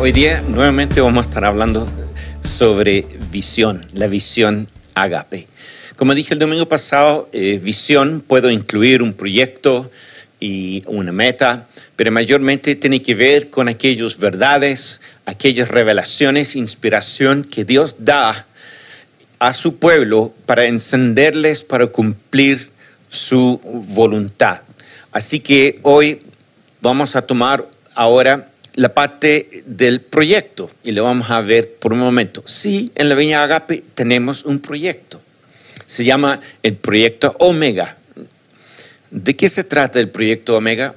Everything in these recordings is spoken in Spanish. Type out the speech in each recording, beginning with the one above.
hoy día nuevamente vamos a estar hablando sobre visión, la visión agape. Como dije el domingo pasado, eh, visión puedo incluir un proyecto y una meta, pero mayormente tiene que ver con aquellas verdades, aquellas revelaciones, inspiración que Dios da a su pueblo para encenderles para cumplir su voluntad. Así que hoy vamos a tomar ahora la parte del proyecto y lo vamos a ver por un momento. Sí, en la Viña Agape tenemos un proyecto. Se llama el proyecto Omega. ¿De qué se trata el proyecto Omega?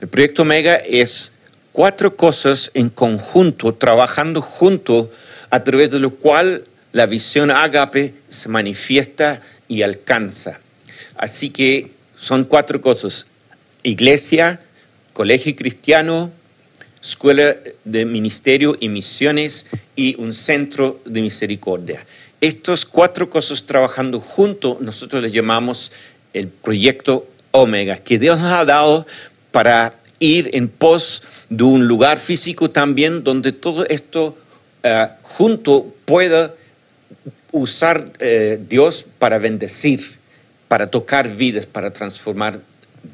El proyecto Omega es cuatro cosas en conjunto, trabajando junto, a través de lo cual la visión Agape se manifiesta y alcanza. Así que son cuatro cosas. Iglesia, colegio cristiano, escuela de ministerio y misiones y un centro de misericordia. Estas cuatro cosas trabajando juntos, nosotros le llamamos el proyecto Omega, que Dios nos ha dado para ir en pos de un lugar físico también donde todo esto uh, junto pueda usar uh, Dios para bendecir, para tocar vidas, para transformar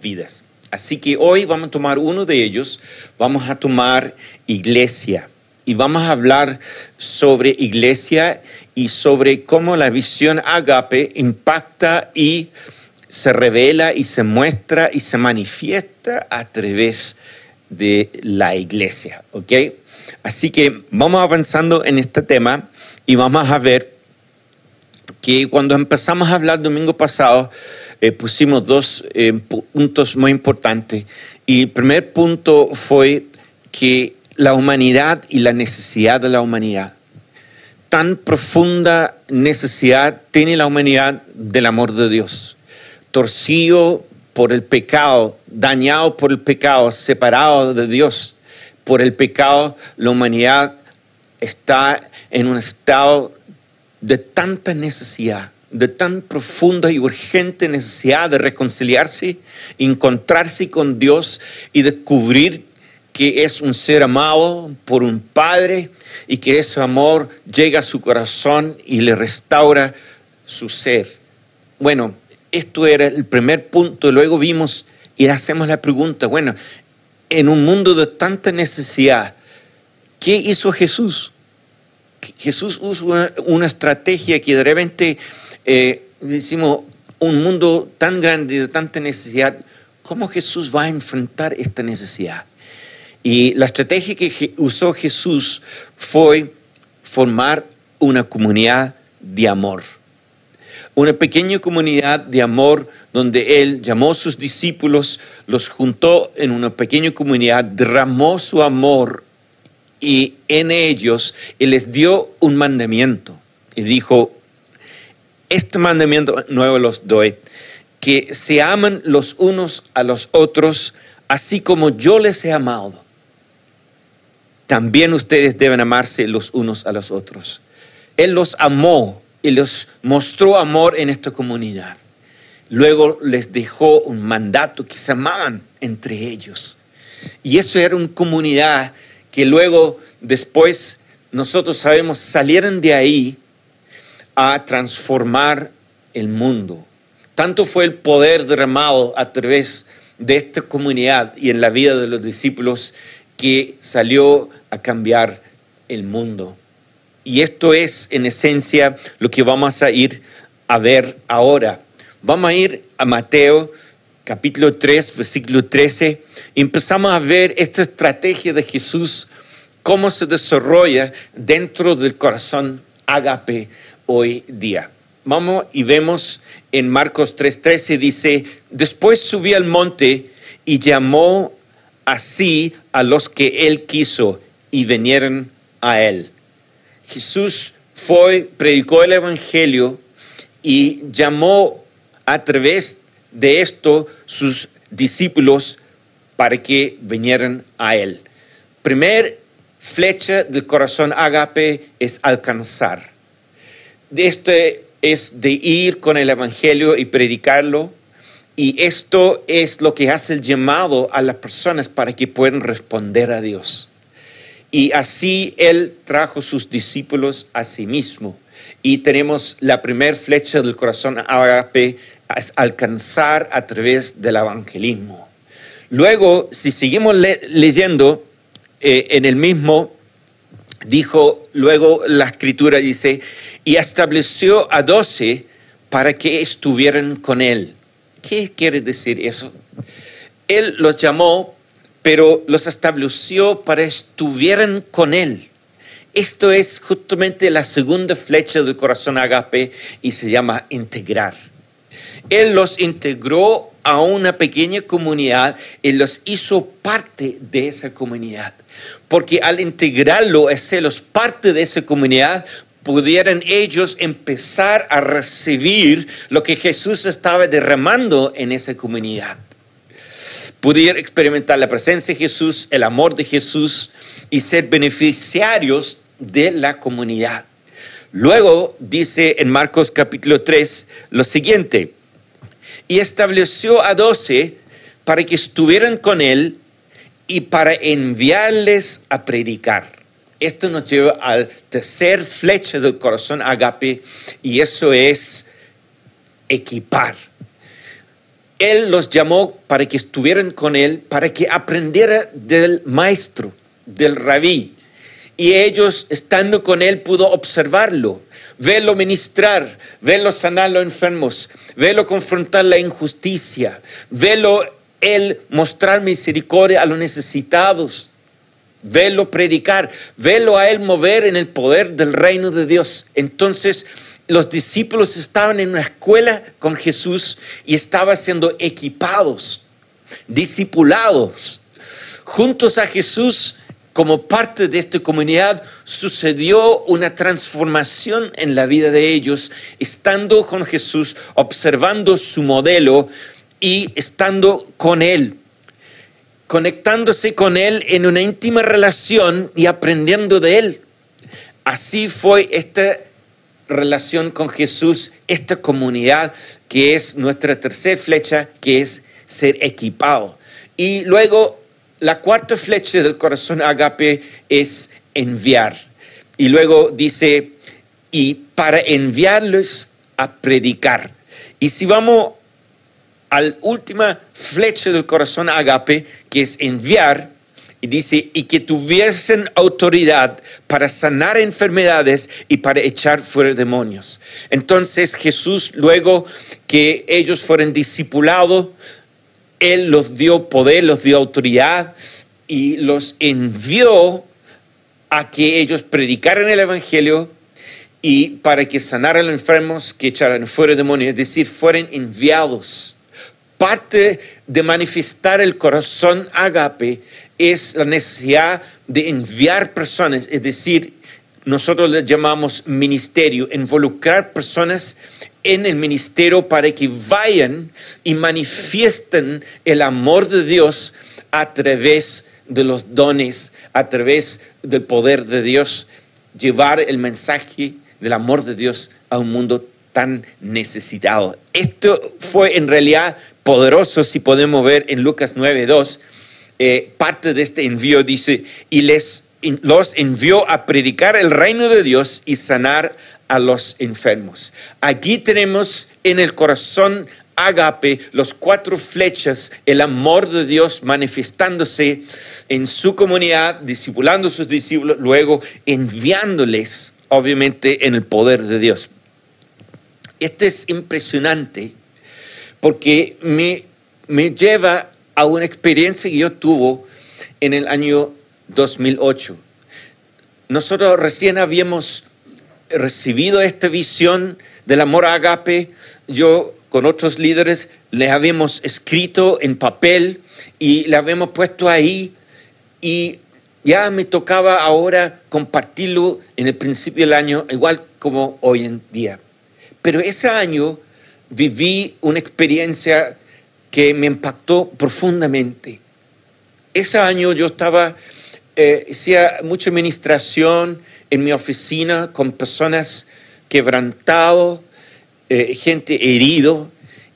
vidas. Así que hoy vamos a tomar uno de ellos, vamos a tomar iglesia y vamos a hablar sobre iglesia y sobre cómo la visión agape impacta y se revela y se muestra y se manifiesta a través de la iglesia, ¿ok? Así que vamos avanzando en este tema y vamos a ver que cuando empezamos a hablar domingo pasado, eh, pusimos dos eh, puntos muy importantes. Y el primer punto fue que la humanidad y la necesidad de la humanidad. Tan profunda necesidad tiene la humanidad del amor de Dios. Torcido por el pecado, dañado por el pecado, separado de Dios por el pecado, la humanidad está en un estado de tanta necesidad de tan profunda y urgente necesidad de reconciliarse, encontrarse con Dios y descubrir que es un ser amado por un Padre y que ese amor llega a su corazón y le restaura su ser. Bueno, esto era el primer punto. Luego vimos y hacemos la pregunta, bueno, en un mundo de tanta necesidad, ¿qué hizo Jesús? Jesús usó una, una estrategia que de repente eh, decimos, un mundo tan grande de tanta necesidad, ¿cómo Jesús va a enfrentar esta necesidad? Y la estrategia que usó Jesús fue formar una comunidad de amor. Una pequeña comunidad de amor donde Él llamó a sus discípulos, los juntó en una pequeña comunidad, derramó su amor y en ellos y les dio un mandamiento. Y dijo, este mandamiento nuevo los doy, que se aman los unos a los otros, así como yo les he amado. También ustedes deben amarse los unos a los otros. Él los amó y los mostró amor en esta comunidad. Luego les dejó un mandato que se amaban entre ellos. Y eso era una comunidad que luego, después, nosotros sabemos, salieron de ahí a transformar el mundo. Tanto fue el poder derramado a través de esta comunidad y en la vida de los discípulos que salió a cambiar el mundo. Y esto es en esencia lo que vamos a ir a ver ahora. Vamos a ir a Mateo capítulo 3, versículo 13. Y empezamos a ver esta estrategia de Jesús, cómo se desarrolla dentro del corazón ágape hoy día. Vamos y vemos en Marcos 3:13 dice, después subió al monte y llamó así a los que él quiso y vinieron a él. Jesús fue, predicó el Evangelio y llamó a través de esto sus discípulos para que vinieran a él. Primer flecha del corazón agape es alcanzar este es de ir con el Evangelio y predicarlo. Y esto es lo que hace el llamado a las personas para que puedan responder a Dios. y así Él trajo sus discípulos a sí mismo. Y tenemos la primera flecha del corazón agape, alcanzar a través del evangelismo. Luego, si seguimos leyendo eh, en el mismo, dijo, luego la escritura dice, y estableció a doce para que estuvieran con él. ¿Qué quiere decir eso? Él los llamó, pero los estableció para que estuvieran con él. Esto es justamente la segunda flecha del corazón agape y se llama integrar. Él los integró a una pequeña comunidad y los hizo parte de esa comunidad. Porque al integrarlo, hacerlos parte de esa comunidad, pudieran ellos empezar a recibir lo que Jesús estaba derramando en esa comunidad. Pudieran experimentar la presencia de Jesús, el amor de Jesús y ser beneficiarios de la comunidad. Luego dice en Marcos capítulo 3 lo siguiente, y estableció a doce para que estuvieran con él y para enviarles a predicar. Esto nos lleva al tercer flecha del corazón agape y eso es equipar. Él los llamó para que estuvieran con él, para que aprendiera del maestro, del rabí. Y ellos, estando con él, pudo observarlo, verlo ministrar, verlo sanar a los enfermos, verlo confrontar la injusticia, verlo él mostrar misericordia a los necesitados, verlo predicar, verlo a él mover en el poder del reino de Dios. Entonces, los discípulos estaban en una escuela con Jesús y estaban siendo equipados, discipulados, juntos a Jesús como parte de esta comunidad sucedió una transformación en la vida de ellos, estando con Jesús, observando su modelo y estando con Él, conectándose con Él en una íntima relación y aprendiendo de Él. Así fue esta relación con Jesús, esta comunidad que es nuestra tercera flecha, que es ser equipado. Y luego la cuarta flecha del corazón agape es enviar. Y luego dice, y para enviarlos a predicar. Y si vamos a la última flecha del corazón agape, que es enviar, y dice, y que tuviesen autoridad para sanar enfermedades y para echar fuera demonios. Entonces Jesús, luego que ellos fueron discipulados, él los dio poder, los dio autoridad y los envió a que ellos predicaran el Evangelio y para que sanaran los enfermos, que echaran fuera demonios, es decir, fueran enviados. Parte de manifestar el corazón agape es la necesidad de enviar personas, es decir, nosotros le llamamos ministerio, involucrar personas en el ministerio para que vayan y manifiesten el amor de Dios a través de los dones, a través del poder de Dios, llevar el mensaje del amor de Dios a un mundo tan necesitado. Esto fue en realidad poderoso, si podemos ver en Lucas 9.2, eh, parte de este envío dice, y les los envió a predicar el reino de Dios y sanar a los enfermos. Aquí tenemos en el corazón agape los cuatro flechas, el amor de Dios manifestándose en su comunidad, discipulando a sus discípulos, luego enviándoles, obviamente, en el poder de Dios. Este es impresionante porque me, me lleva a una experiencia que yo tuve en el año 2008. Nosotros recién habíamos recibido esta visión del amor agape, yo con otros líderes le habíamos escrito en papel y le habíamos puesto ahí y ya me tocaba ahora compartirlo en el principio del año, igual como hoy en día. Pero ese año viví una experiencia que me impactó profundamente. Ese año yo estaba, eh, hacía mucha administración, en mi oficina con personas quebrantados, eh, gente herido,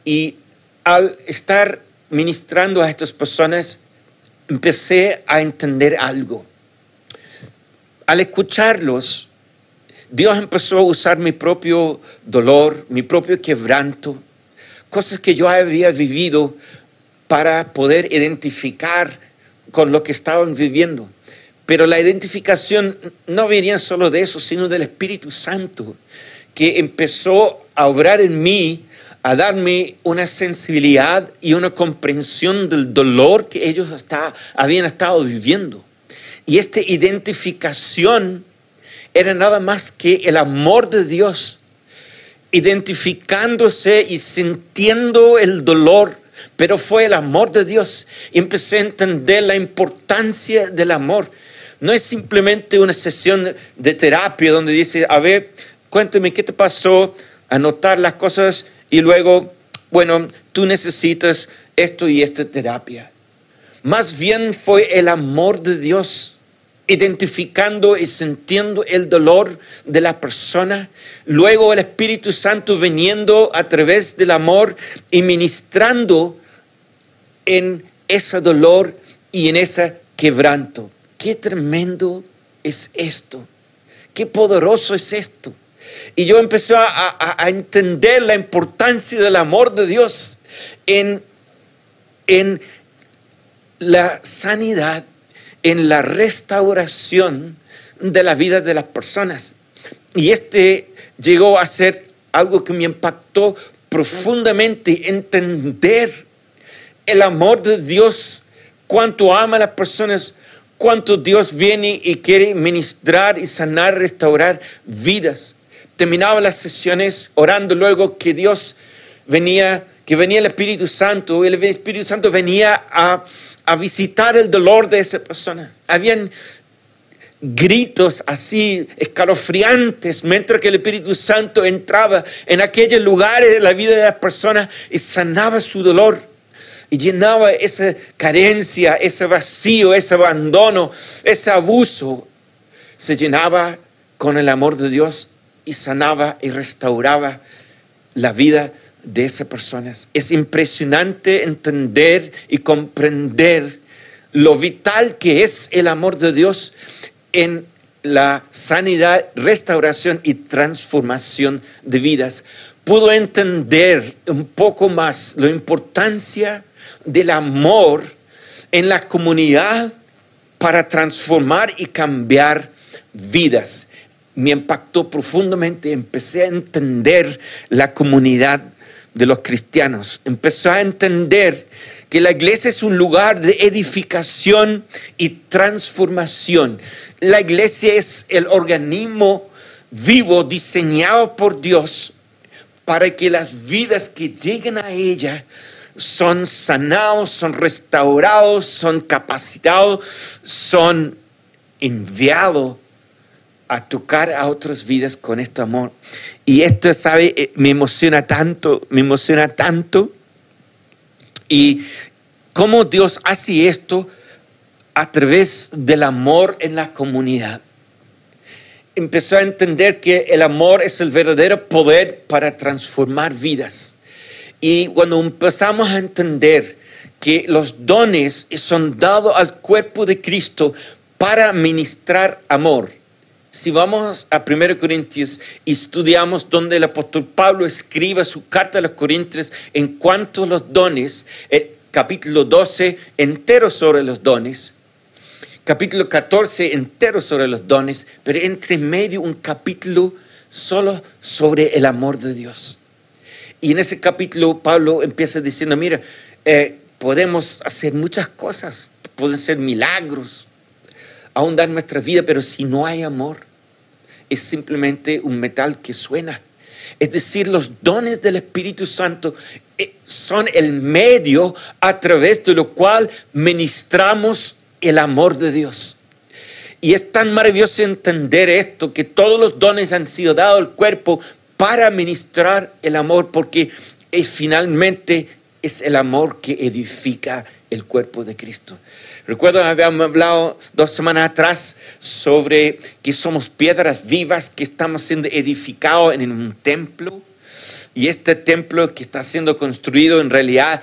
y al estar ministrando a estas personas, empecé a entender algo. al escucharlos, Dios empezó a usar mi propio dolor, mi propio quebranto, cosas que yo había vivido para poder identificar con lo que estaban viviendo. Pero la identificación no venía solo de eso, sino del Espíritu Santo, que empezó a obrar en mí, a darme una sensibilidad y una comprensión del dolor que ellos habían estado viviendo. Y esta identificación era nada más que el amor de Dios, identificándose y sintiendo el dolor, pero fue el amor de Dios. Empecé a entender la importancia del amor. No es simplemente una sesión de terapia donde dice, a ver, cuéntame qué te pasó, anotar las cosas y luego, bueno, tú necesitas esto y esta terapia. Más bien fue el amor de Dios, identificando y sintiendo el dolor de la persona. Luego el Espíritu Santo viniendo a través del amor y ministrando en ese dolor y en ese quebranto. Qué tremendo es esto. Qué poderoso es esto. Y yo empecé a, entender la importancia del amor de Dios en, en la sanidad, en la restauración de la vida de las personas. Y este llegó a ser algo que me impactó profundamente, entender el amor de Dios, cuánto ama a las personas, cuánto Dios viene y quiere ministrar y sanar, restaurar vidas terminaba las sesiones orando luego que Dios venía, que venía el Espíritu Santo, el Espíritu Santo venía a, a visitar el dolor de esa persona. Habían gritos así escalofriantes mientras que el Espíritu Santo entraba en aquellos lugares de la vida de las personas y sanaba su dolor y llenaba esa carencia, ese vacío, ese abandono, ese abuso. Se llenaba con el amor de Dios y sanaba y restauraba la vida de esas personas. Es impresionante entender y comprender lo vital que es el amor de Dios en la sanidad, restauración y transformación de vidas. Pudo entender un poco más la importancia del amor en la comunidad para transformar y cambiar vidas me impactó profundamente. Empecé a entender la comunidad de los cristianos. Empecé a entender que la iglesia es un lugar de edificación y transformación. La iglesia es el organismo vivo diseñado por Dios para que las vidas que lleguen a ella son sanados, son restaurados, son capacitados, son enviados a tocar a otras vidas con este amor. Y esto, ¿sabe? Eh, me emociona tanto, me emociona tanto. Y cómo Dios hace esto a través del amor en la comunidad. Empezó a entender que el amor es el verdadero poder para transformar vidas. Y cuando empezamos a entender que los dones son dados al cuerpo de Cristo para ministrar amor, si vamos a 1 Corintios y estudiamos donde el apóstol Pablo escribe su carta a los Corintios en cuanto a los dones, el capítulo 12 entero sobre los dones, capítulo 14 entero sobre los dones, pero entre medio un capítulo solo sobre el amor de Dios. Y en ese capítulo Pablo empieza diciendo, mira, eh, podemos hacer muchas cosas, pueden ser milagros, ahondar nuestra vida, pero si no hay amor, es simplemente un metal que suena. Es decir, los dones del Espíritu Santo eh, son el medio a través de lo cual ministramos el amor de Dios. Y es tan maravilloso entender esto, que todos los dones han sido dados al cuerpo para ministrar el amor, porque es finalmente es el amor que edifica el cuerpo de Cristo. Recuerdo, habíamos hablado dos semanas atrás sobre que somos piedras vivas que estamos siendo edificados en un templo. Y este templo que está siendo construido en realidad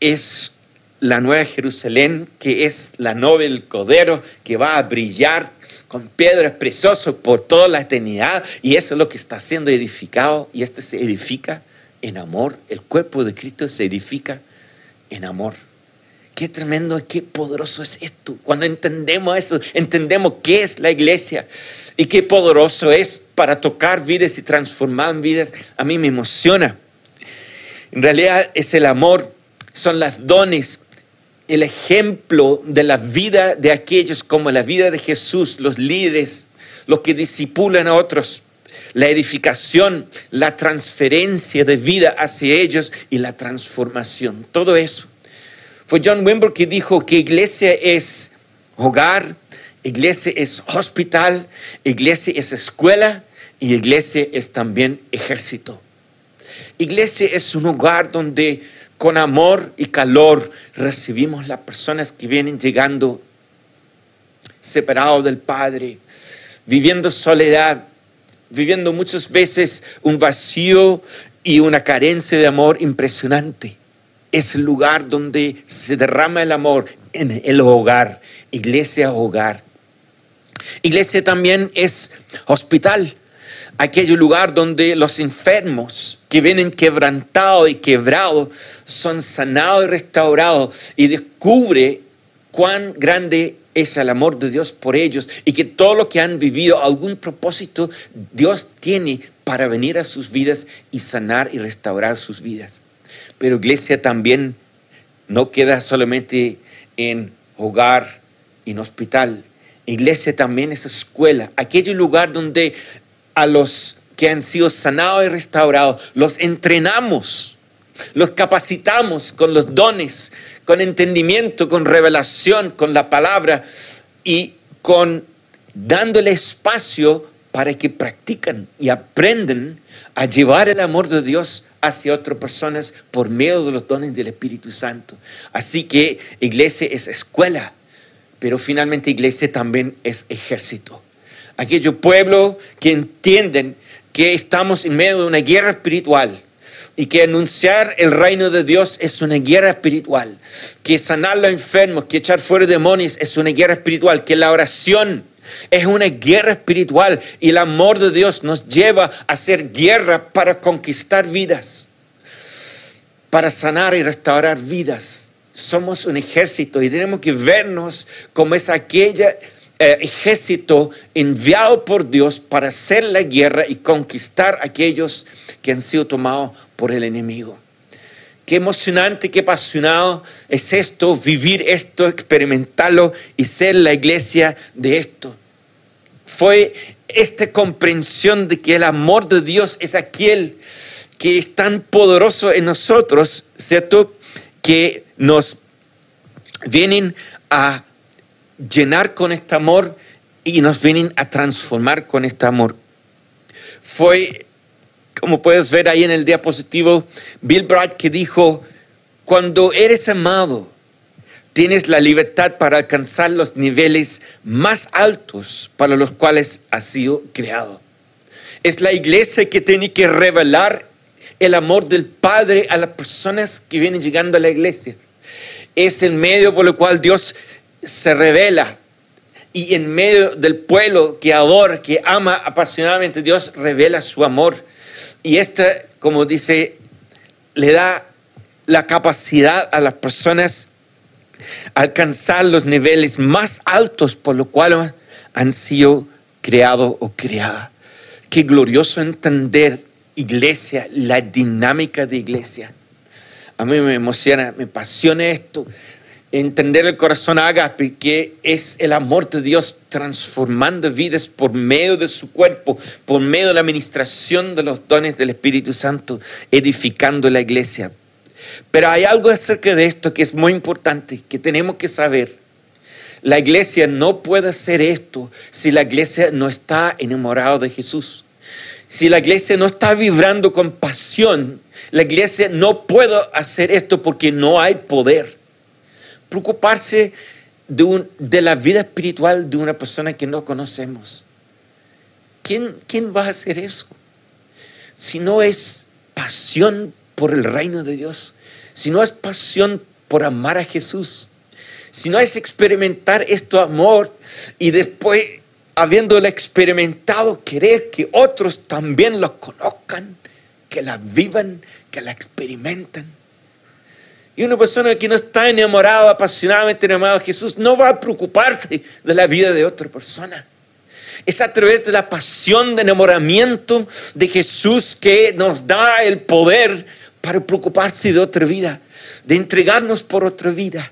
es la Nueva Jerusalén, que es la novia del Cordero, que va a brillar con piedras preciosas por toda la eternidad. Y eso es lo que está siendo edificado. Y este se edifica en amor. El cuerpo de Cristo se edifica en amor. Qué tremendo, qué poderoso es esto. Cuando entendemos eso, entendemos qué es la iglesia y qué poderoso es para tocar vidas y transformar vidas, a mí me emociona. En realidad es el amor, son las dones, el ejemplo de la vida de aquellos como la vida de Jesús, los líderes, los que disipulan a otros, la edificación, la transferencia de vida hacia ellos y la transformación. Todo eso. Fue John Wimber que dijo que iglesia es hogar, iglesia es hospital, iglesia es escuela y iglesia es también ejército. Iglesia es un hogar donde con amor y calor recibimos las personas que vienen llegando separados del Padre, viviendo soledad, viviendo muchas veces un vacío y una carencia de amor impresionante. Es el lugar donde se derrama el amor en el hogar, iglesia hogar. Iglesia también es hospital, aquel lugar donde los enfermos que vienen quebrantados y quebrados son sanados y restaurados y descubre cuán grande es el amor de Dios por ellos y que todo lo que han vivido, algún propósito Dios tiene para venir a sus vidas y sanar y restaurar sus vidas. Pero iglesia también no queda solamente en hogar, en hospital. Iglesia también es escuela, aquel lugar donde a los que han sido sanados y restaurados los entrenamos, los capacitamos con los dones con entendimiento, con revelación, con la palabra y con dándole espacio para que practican y aprenden a llevar el amor de Dios hacia otras personas por medio de los dones del Espíritu Santo. Así que iglesia es escuela, pero finalmente iglesia también es ejército. Aquellos pueblos que entienden que estamos en medio de una guerra espiritual y que anunciar el reino de Dios es una guerra espiritual, que sanar a los enfermos, que echar fuera demonios es una guerra espiritual, que la oración es una guerra espiritual y el amor de Dios nos lleva a hacer guerra para conquistar vidas, para sanar y restaurar vidas. Somos un ejército y tenemos que vernos como es aquella eh, ejército enviado por Dios para hacer la guerra y conquistar a aquellos que han sido tomados por el enemigo. Qué emocionante, qué apasionado es esto, vivir esto, experimentarlo y ser la iglesia de esto. Fue esta comprensión de que el amor de Dios es aquel que es tan poderoso en nosotros, ¿cierto? Que nos vienen a llenar con este amor y nos vienen a transformar con este amor. Fue, como puedes ver ahí en el diapositivo, Bill Bright que dijo, cuando eres amado, tienes la libertad para alcanzar los niveles más altos para los cuales has sido creado. Es la iglesia que tiene que revelar el amor del Padre a las personas que vienen llegando a la iglesia. Es el medio por el cual Dios se revela y en medio del pueblo que adora, que ama apasionadamente, Dios revela su amor. Y esta, como dice, le da la capacidad a las personas alcanzar los niveles más altos por lo cual han sido creados o creadas. Qué glorioso entender iglesia, la dinámica de iglesia. A mí me emociona, me apasiona esto entender el corazón agape, que es el amor de Dios transformando vidas por medio de su cuerpo, por medio de la administración de los dones del Espíritu Santo, edificando la iglesia. Pero hay algo acerca de esto que es muy importante, que tenemos que saber. La iglesia no puede hacer esto si la iglesia no está enamorada de Jesús. Si la iglesia no está vibrando con pasión, la iglesia no puede hacer esto porque no hay poder preocuparse de, un, de la vida espiritual de una persona que no conocemos. ¿Quién, ¿Quién va a hacer eso? Si no es pasión por el reino de Dios, si no es pasión por amar a Jesús, si no es experimentar esto amor y después habiéndolo experimentado, querer que otros también lo conozcan, que la vivan, que la experimenten. Y una persona que no está enamorada, apasionadamente enamorada de Jesús, no va a preocuparse de la vida de otra persona. Es a través de la pasión de enamoramiento de Jesús que nos da el poder para preocuparse de otra vida, de entregarnos por otra vida,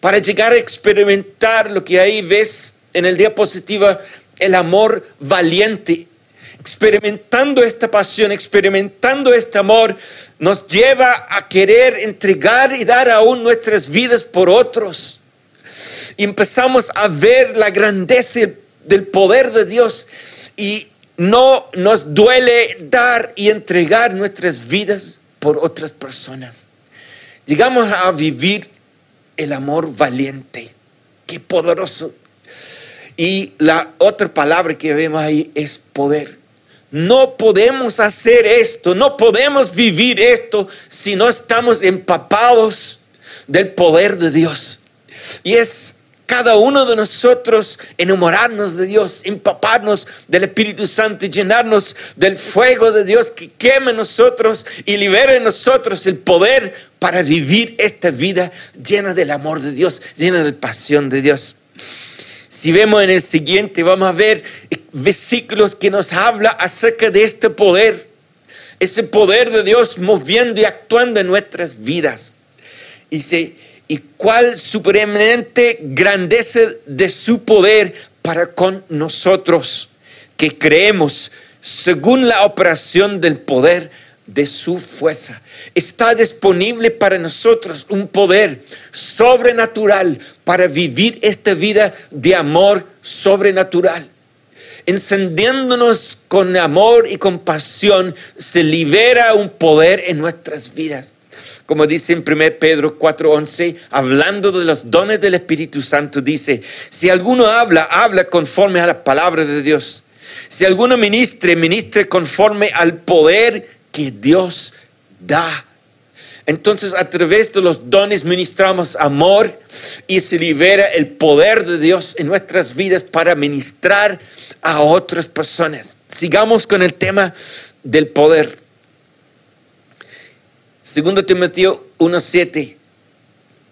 para llegar a experimentar lo que ahí ves en el diapositiva, el amor valiente. Experimentando esta pasión, experimentando este amor, nos lleva a querer entregar y dar aún nuestras vidas por otros. Y empezamos a ver la grandeza del poder de Dios y no nos duele dar y entregar nuestras vidas por otras personas. Llegamos a vivir el amor valiente. Qué poderoso. Y la otra palabra que vemos ahí es poder. No podemos hacer esto, no podemos vivir esto si no estamos empapados del poder de Dios. Y es cada uno de nosotros enamorarnos de Dios, empaparnos del Espíritu Santo y llenarnos del fuego de Dios que queme en nosotros y libere en nosotros el poder para vivir esta vida llena del amor de Dios, llena de pasión de Dios. Si vemos en el siguiente, vamos a ver versículos que nos habla acerca de este poder, ese poder de Dios moviendo y actuando en nuestras vidas. Y se y cuál supremamente grandeza de su poder para con nosotros que creemos según la operación del poder de su fuerza. Está disponible para nosotros un poder sobrenatural para vivir esta vida de amor sobrenatural. Encendiéndonos con amor y compasión, se libera un poder en nuestras vidas como dice en 1 Pedro 4:11, hablando de los dones del Espíritu Santo, dice, si alguno habla, habla conforme a la palabra de Dios. Si alguno ministre, ministre conforme al poder que Dios da. Entonces a través de los dones ministramos amor y se libera el poder de Dios en nuestras vidas para ministrar a otras personas. Sigamos con el tema del poder. Segundo Timoteo 1.7,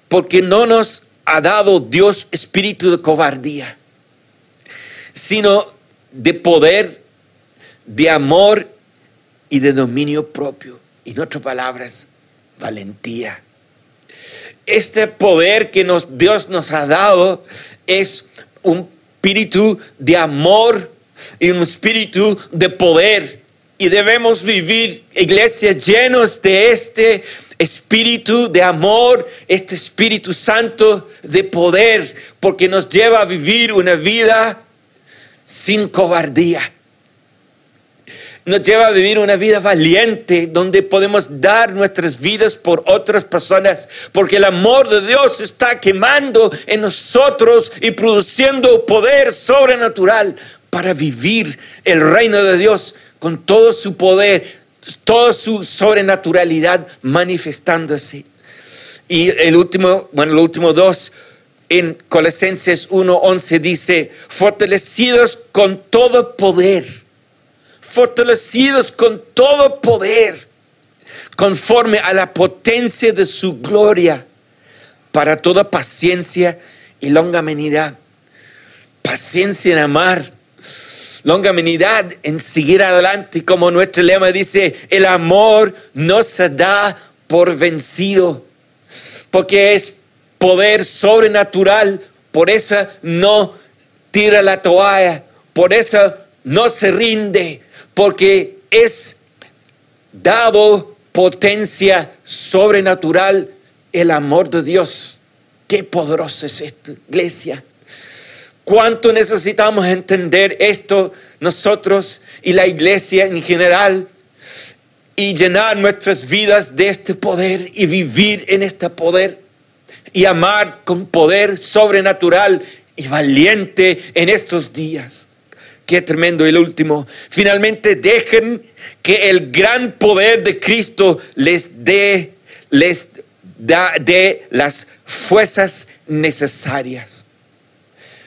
porque no nos ha dado Dios espíritu de cobardía, sino de poder, de amor y de dominio propio. En otras palabras, valentía. Este poder que nos, Dios nos ha dado es un espíritu de amor y un espíritu de poder y debemos vivir, iglesias, llenos de este espíritu de amor, este Espíritu Santo de poder, porque nos lleva a vivir una vida sin cobardía. Nos lleva a vivir una vida valiente donde podemos dar nuestras vidas por otras personas, porque el amor de Dios está quemando en nosotros y produciendo poder sobrenatural para vivir el reino de Dios con todo su poder, toda su sobrenaturalidad manifestándose. Y el último, bueno, los últimos dos, en Colosenses 1:11 dice, fortalecidos con todo poder, fortalecidos con todo poder, conforme a la potencia de su gloria, para toda paciencia y longanimidad. Paciencia en amar, longanimidad en seguir adelante, como nuestro lema dice, el amor no se da por vencido, porque es poder sobrenatural, por eso no tira la toalla, por eso no se rinde, porque es dado potencia sobrenatural el amor de Dios. Qué poderoso es esto, iglesia. ¿Cuánto necesitamos entender esto nosotros y la iglesia en general? Y llenar nuestras vidas de este poder y vivir en este poder y amar con poder sobrenatural y valiente en estos días. Qué tremendo el último. Finalmente dejen que el gran poder de Cristo les dé les da de las fuerzas necesarias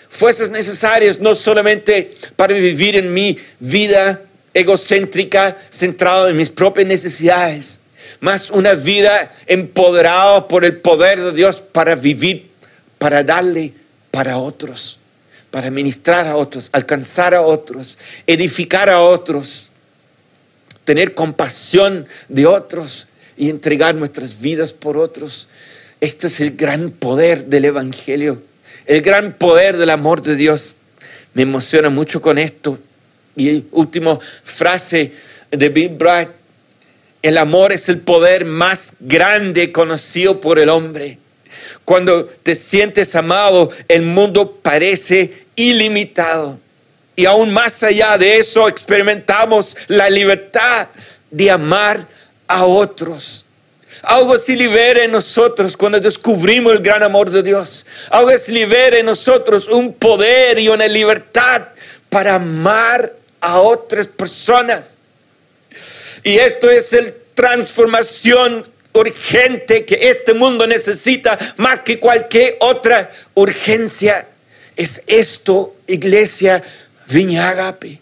fuerzas necesarias no solamente para vivir en mi vida egocéntrica, centrado en mis propias necesidades, más una vida empoderada por el poder de Dios para vivir, para darle para otros, para ministrar a otros, alcanzar a otros, edificar a otros, tener compasión de otros y entregar nuestras vidas por otros. Este es el gran poder del Evangelio, el gran poder del amor de Dios. Me emociona mucho con esto. Y última frase de Bill Bright, el amor es el poder más grande conocido por el hombre. Cuando te sientes amado, el mundo parece ilimitado. Y aún más allá de eso, experimentamos la libertad de amar a otros. Algo se libera en nosotros cuando descubrimos el gran amor de Dios. Algo se libera en nosotros un poder y una libertad para amar a otras personas. Y esto es la transformación urgente que este mundo necesita más que cualquier otra urgencia. Es esto, iglesia Viña Agape.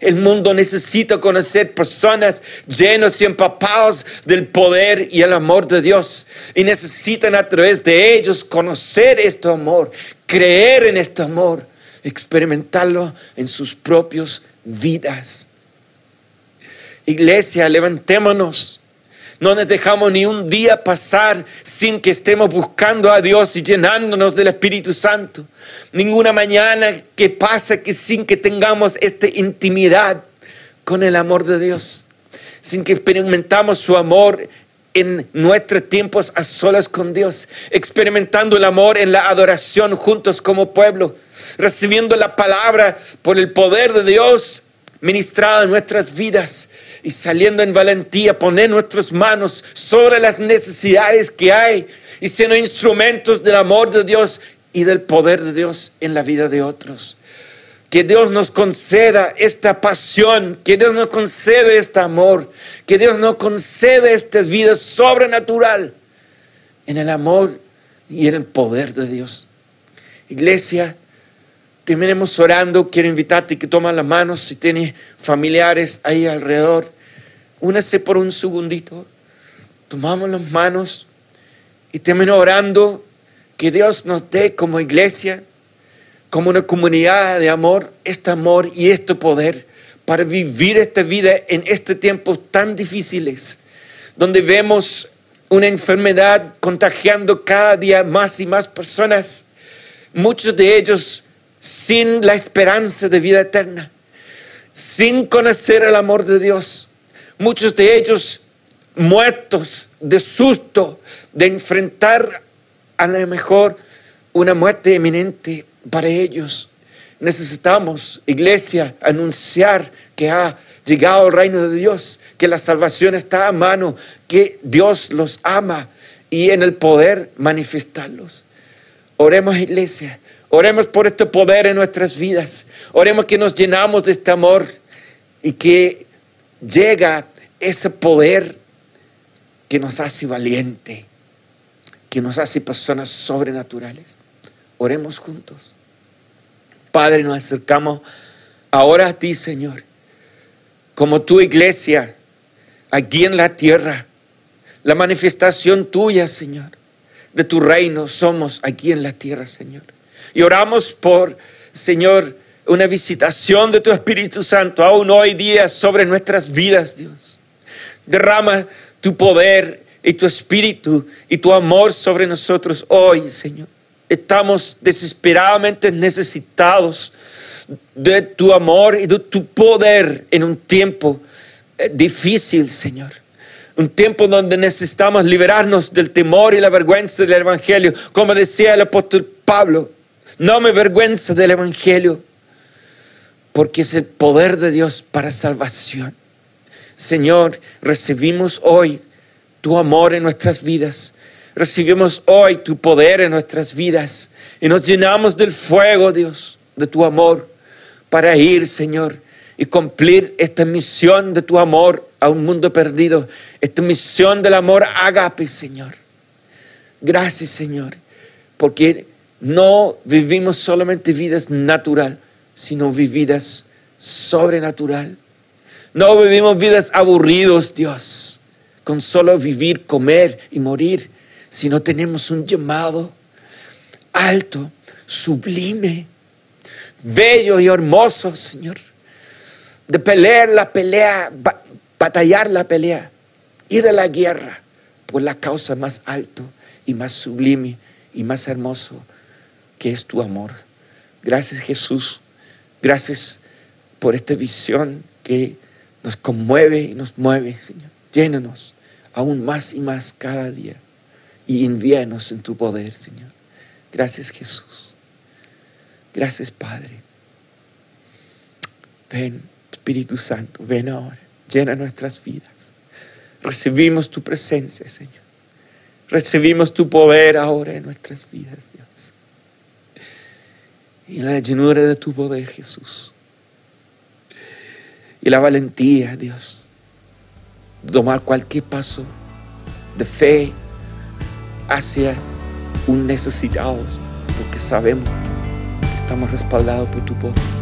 El mundo necesita conocer personas llenos y empapados del poder y el amor de Dios. Y necesitan a través de ellos conocer este amor, creer en este amor, experimentarlo en sus propias vidas. Iglesia, levantémonos. No nos dejamos ni un día pasar sin que estemos buscando a Dios y llenándonos del Espíritu Santo. Ninguna mañana que pasa que sin que tengamos esta intimidad con el amor de Dios, sin que experimentamos su amor en nuestros tiempos a solas con Dios, experimentando el amor en la adoración juntos como pueblo, recibiendo la palabra por el poder de Dios ministrada en nuestras vidas y saliendo en valentía, poner nuestras manos sobre las necesidades que hay y siendo instrumentos del amor de Dios y del poder de Dios en la vida de otros. Que Dios nos conceda esta pasión, que Dios nos conceda este amor, que Dios nos conceda esta vida sobrenatural en el amor y en el poder de Dios. Iglesia, terminemos orando. Quiero invitarte que tomen las manos si tienes familiares ahí alrededor. Únase por un segundito. Tomamos las manos y termino orando que Dios nos dé como iglesia, como una comunidad de amor, este amor y este poder para vivir esta vida en este tiempo tan difíciles, donde vemos una enfermedad contagiando cada día más y más personas, muchos de ellos sin la esperanza de vida eterna, sin conocer el amor de Dios. Muchos de ellos muertos de susto, de enfrentar a lo mejor una muerte eminente para ellos. Necesitamos, iglesia, anunciar que ha llegado el reino de Dios, que la salvación está a mano, que Dios los ama y en el poder manifestarlos. Oremos, iglesia. Oremos por este poder en nuestras vidas. Oremos que nos llenamos de este amor y que llega ese poder que nos hace valiente, que nos hace personas sobrenaturales. Oremos juntos. Padre, nos acercamos ahora a ti, Señor, como tu iglesia, aquí en la tierra, la manifestación tuya, Señor, de tu reino somos aquí en la tierra, Señor. Y oramos por, Señor, una visitación de tu Espíritu Santo aún hoy día sobre nuestras vidas, Dios. Derrama tu poder y tu espíritu y tu amor sobre nosotros hoy, Señor. Estamos desesperadamente necesitados de tu amor y de tu poder en un tiempo eh, difícil, Señor. Un tiempo donde necesitamos liberarnos del temor y la vergüenza del Evangelio, como decía el apóstol Pablo. No me avergüenza del Evangelio, porque es el poder de Dios para salvación. Señor, recibimos hoy tu amor en nuestras vidas. Recibimos hoy tu poder en nuestras vidas y nos llenamos del fuego, Dios, de tu amor, para ir, Señor, y cumplir esta misión de tu amor a un mundo perdido, esta misión del amor agape, Señor. Gracias, Señor, porque no vivimos solamente vidas natural, sino vividas sobrenatural. No vivimos vidas aburridos, Dios, con solo vivir, comer y morir, sino tenemos un llamado alto, sublime, bello y hermoso, Señor, de pelear la pelea, batallar la pelea, ir a la guerra por la causa más alto y más sublime y más hermoso que es tu amor. Gracias Jesús, gracias por esta visión que nos conmueve y nos mueve, Señor. Llénanos aún más y más cada día y envíanos en tu poder, Señor. Gracias Jesús. Gracias Padre. Ven, Espíritu Santo, ven ahora, llena nuestras vidas. Recibimos tu presencia, Señor. Recibimos tu poder ahora en nuestras vidas, Dios. Y la llenura de tu poder, Jesús. Y la valentía, Dios. De tomar cualquier paso de fe hacia un necesitado, porque sabemos que estamos respaldados por tu poder.